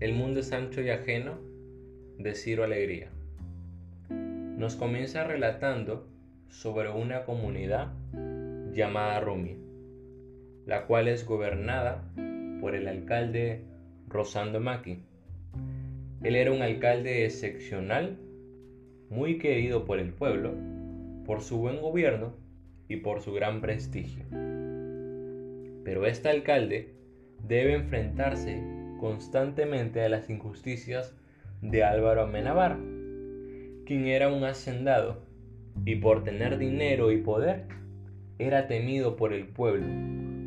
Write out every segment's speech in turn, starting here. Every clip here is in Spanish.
El mundo es ancho y ajeno de Ciro Alegría. Nos comienza relatando sobre una comunidad llamada Rumi, la cual es gobernada por el alcalde Rosando Maki. Él era un alcalde excepcional, muy querido por el pueblo, por su buen gobierno y por su gran prestigio. Pero este alcalde debe enfrentarse constantemente a las injusticias de Álvaro Amenabar, quien era un hacendado y por tener dinero y poder era temido por el pueblo,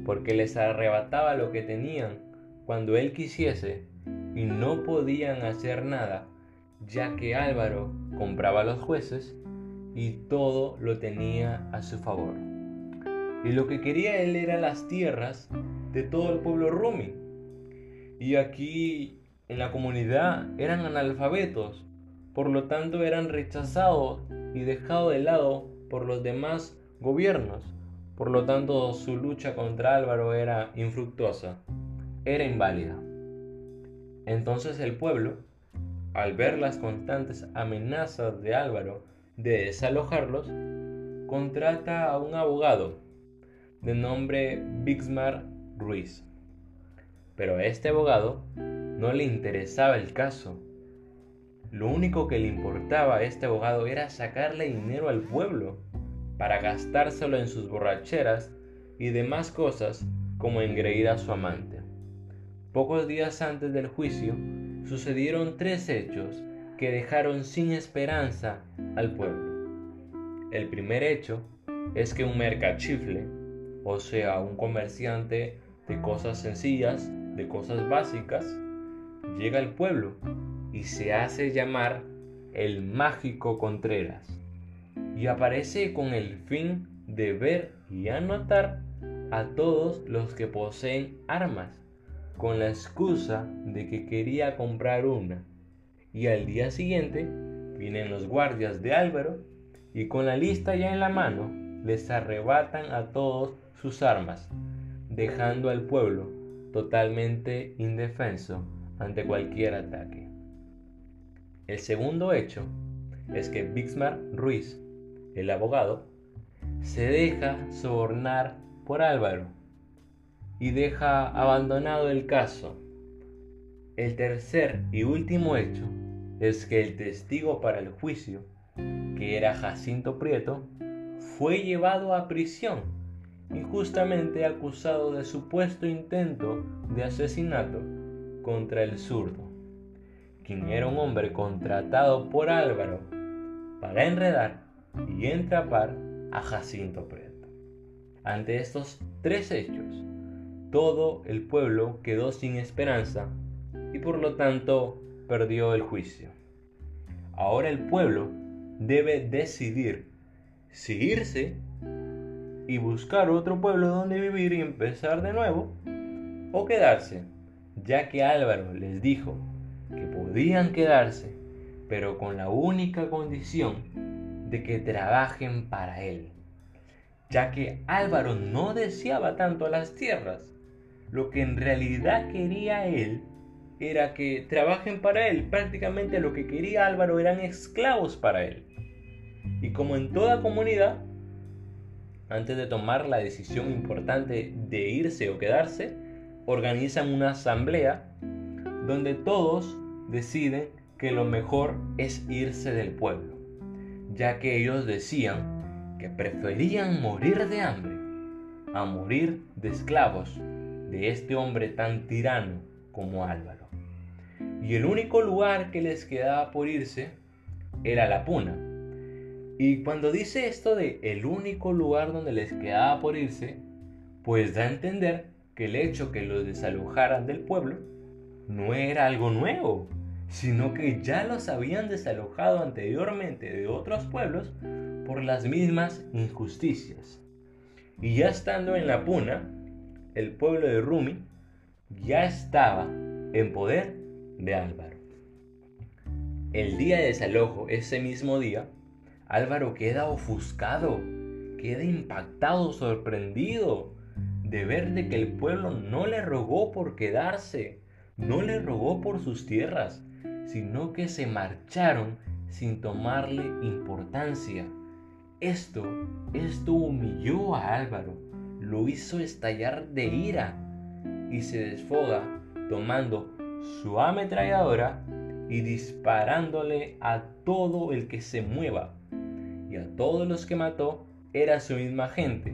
porque les arrebataba lo que tenían cuando él quisiese y no podían hacer nada, ya que Álvaro compraba los jueces y todo lo tenía a su favor. Y lo que quería él era las tierras de todo el pueblo rumi, y aquí en la comunidad eran analfabetos, por lo tanto eran rechazados y dejados de lado por los demás gobiernos. Por lo tanto, su lucha contra Álvaro era infructuosa, era inválida. Entonces el pueblo, al ver las constantes amenazas de Álvaro de desalojarlos, contrata a un abogado de nombre Bixmar Ruiz. Pero a este abogado no le interesaba el caso. Lo único que le importaba a este abogado era sacarle dinero al pueblo para gastárselo en sus borracheras y demás cosas como engreír a su amante. Pocos días antes del juicio sucedieron tres hechos que dejaron sin esperanza al pueblo. El primer hecho es que un mercachifle, o sea, un comerciante de cosas sencillas, de cosas básicas, llega al pueblo y se hace llamar el mágico Contreras. Y aparece con el fin de ver y anotar a todos los que poseen armas con la excusa de que quería comprar una. Y al día siguiente vienen los guardias de Álvaro y con la lista ya en la mano les arrebatan a todos sus armas dejando al pueblo totalmente indefenso ante cualquier ataque. El segundo hecho es que Bixmar Ruiz, el abogado, se deja sobornar por Álvaro y deja abandonado el caso. El tercer y último hecho es que el testigo para el juicio, que era Jacinto Prieto, fue llevado a prisión injustamente acusado de supuesto intento de asesinato contra el zurdo, quien era un hombre contratado por Álvaro para enredar y entrapar a Jacinto Prieto. Ante estos tres hechos, todo el pueblo quedó sin esperanza y por lo tanto perdió el juicio. Ahora el pueblo debe decidir si irse y buscar otro pueblo donde vivir y empezar de nuevo, o quedarse, ya que Álvaro les dijo que podían quedarse, pero con la única condición de que trabajen para él, ya que Álvaro no deseaba tanto las tierras, lo que en realidad quería él era que trabajen para él, prácticamente lo que quería Álvaro eran esclavos para él. Y como en toda comunidad, antes de tomar la decisión importante de irse o quedarse, organizan una asamblea donde todos deciden que lo mejor es irse del pueblo, ya que ellos decían que preferían morir de hambre a morir de esclavos de este hombre tan tirano como Álvaro. Y el único lugar que les quedaba por irse era la Puna, y cuando dice esto de el único lugar donde les quedaba por irse, pues da a entender que el hecho que los desalojaran del pueblo no era algo nuevo, sino que ya los habían desalojado anteriormente de otros pueblos por las mismas injusticias. Y ya estando en la puna, el pueblo de Rumi ya estaba en poder de Álvaro. El día de desalojo, ese mismo día, Álvaro queda ofuscado, queda impactado, sorprendido de ver de que el pueblo no le rogó por quedarse, no le rogó por sus tierras, sino que se marcharon sin tomarle importancia. Esto, esto humilló a Álvaro, lo hizo estallar de ira y se desfoga tomando su ametralladora y disparándole a todo el que se mueva. A todos los que mató era su misma gente,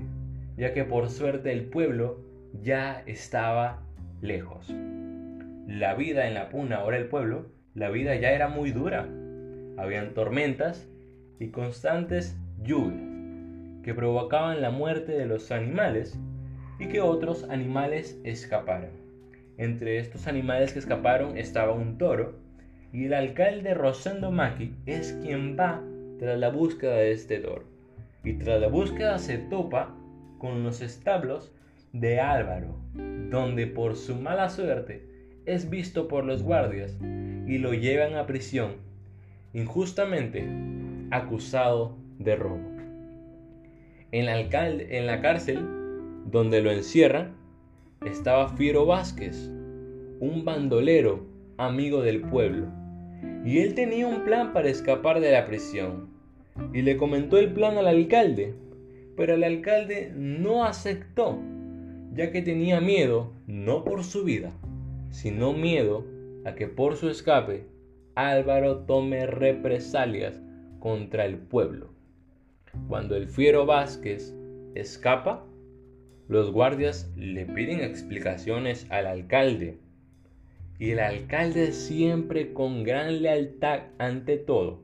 ya que por suerte el pueblo ya estaba lejos. La vida en la puna, ahora el pueblo, la vida ya era muy dura. Habían tormentas y constantes lluvias que provocaban la muerte de los animales y que otros animales escaparan. Entre estos animales que escaparon estaba un toro y el alcalde Rosendo Maki es quien va tras la búsqueda de este toro. Y tras la búsqueda se topa con los establos de Álvaro, donde por su mala suerte es visto por los guardias y lo llevan a prisión, injustamente acusado de robo. En la, alcalde, en la cárcel donde lo encierran estaba Fiero Vázquez, un bandolero amigo del pueblo, y él tenía un plan para escapar de la prisión, y le comentó el plan al alcalde, pero el alcalde no aceptó, ya que tenía miedo no por su vida, sino miedo a que por su escape Álvaro tome represalias contra el pueblo. Cuando el fiero Vázquez escapa, los guardias le piden explicaciones al alcalde. Y el alcalde siempre con gran lealtad ante todo,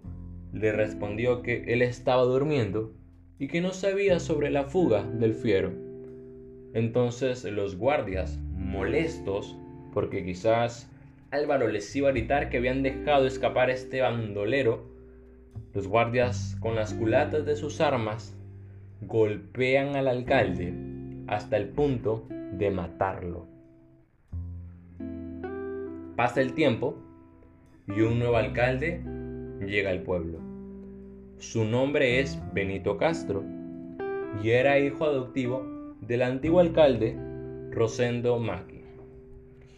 le respondió que él estaba durmiendo y que no sabía sobre la fuga del fiero. Entonces los guardias, molestos, porque quizás Álvaro les iba a gritar que habían dejado escapar a este bandolero, los guardias con las culatas de sus armas golpean al alcalde hasta el punto de matarlo. Pasa el tiempo y un nuevo alcalde llega al pueblo. Su nombre es Benito Castro y era hijo adoptivo del antiguo alcalde Rosendo Maki.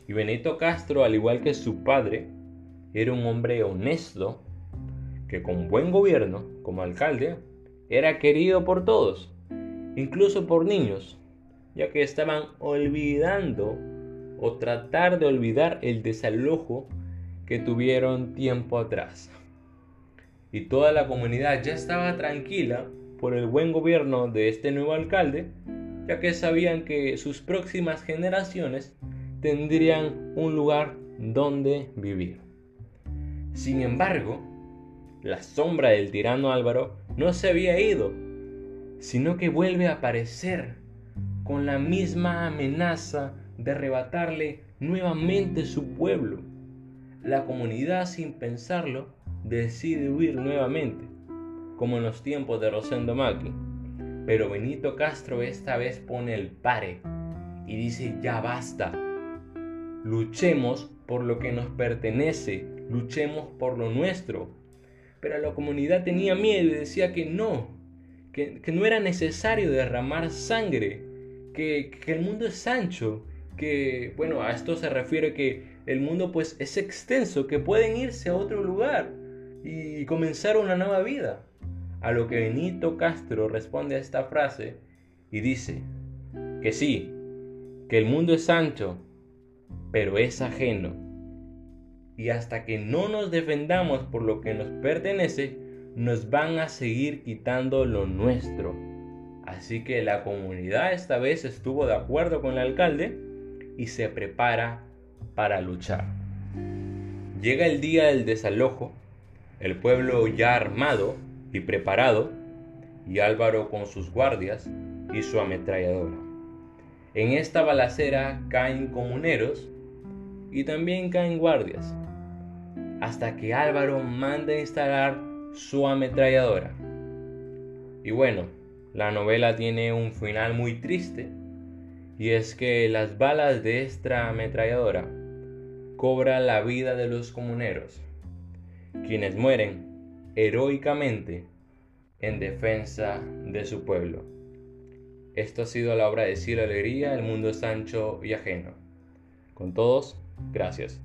Y Benito Castro, al igual que su padre, era un hombre honesto que con buen gobierno como alcalde era querido por todos, incluso por niños, ya que estaban olvidando o tratar de olvidar el desalojo que tuvieron tiempo atrás. Y toda la comunidad ya estaba tranquila por el buen gobierno de este nuevo alcalde, ya que sabían que sus próximas generaciones tendrían un lugar donde vivir. Sin embargo, la sombra del tirano Álvaro no se había ido, sino que vuelve a aparecer con la misma amenaza de arrebatarle nuevamente su pueblo. La comunidad, sin pensarlo, decide huir nuevamente, como en los tiempos de Rosendo Maki. Pero Benito Castro esta vez pone el pare y dice ya basta. Luchemos por lo que nos pertenece, luchemos por lo nuestro. Pero la comunidad tenía miedo y decía que no, que, que no era necesario derramar sangre, que, el mundo es ancho, que, bueno, a esto se refiere que el mundo pues es extenso, que pueden irse a otro lugar y comenzar una nueva vida. A lo que Benito Castro responde a esta frase y dice que sí, que el mundo es ancho, pero es ajeno. Y hasta que no nos defendamos por lo que nos pertenece, nos van a seguir quitando lo nuestro. Así que la comunidad esta vez estuvo de acuerdo con el alcalde y se prepara para luchar. Llega el día del desalojo, el pueblo ya armado y preparado, y Álvaro con sus guardias y su ametralladora. En esta balacera caen comuneros y también caen guardias, hasta que Álvaro manda instalar su ametralladora. Y bueno, la novela tiene un final muy triste y es que las balas de esta ametralladora cobran la vida de los comuneros, quienes mueren heroicamente en defensa de su pueblo. Esto ha sido la obra de Cielo Alegría, El Mundo Sancho y Ajeno. Con todos, Gracias.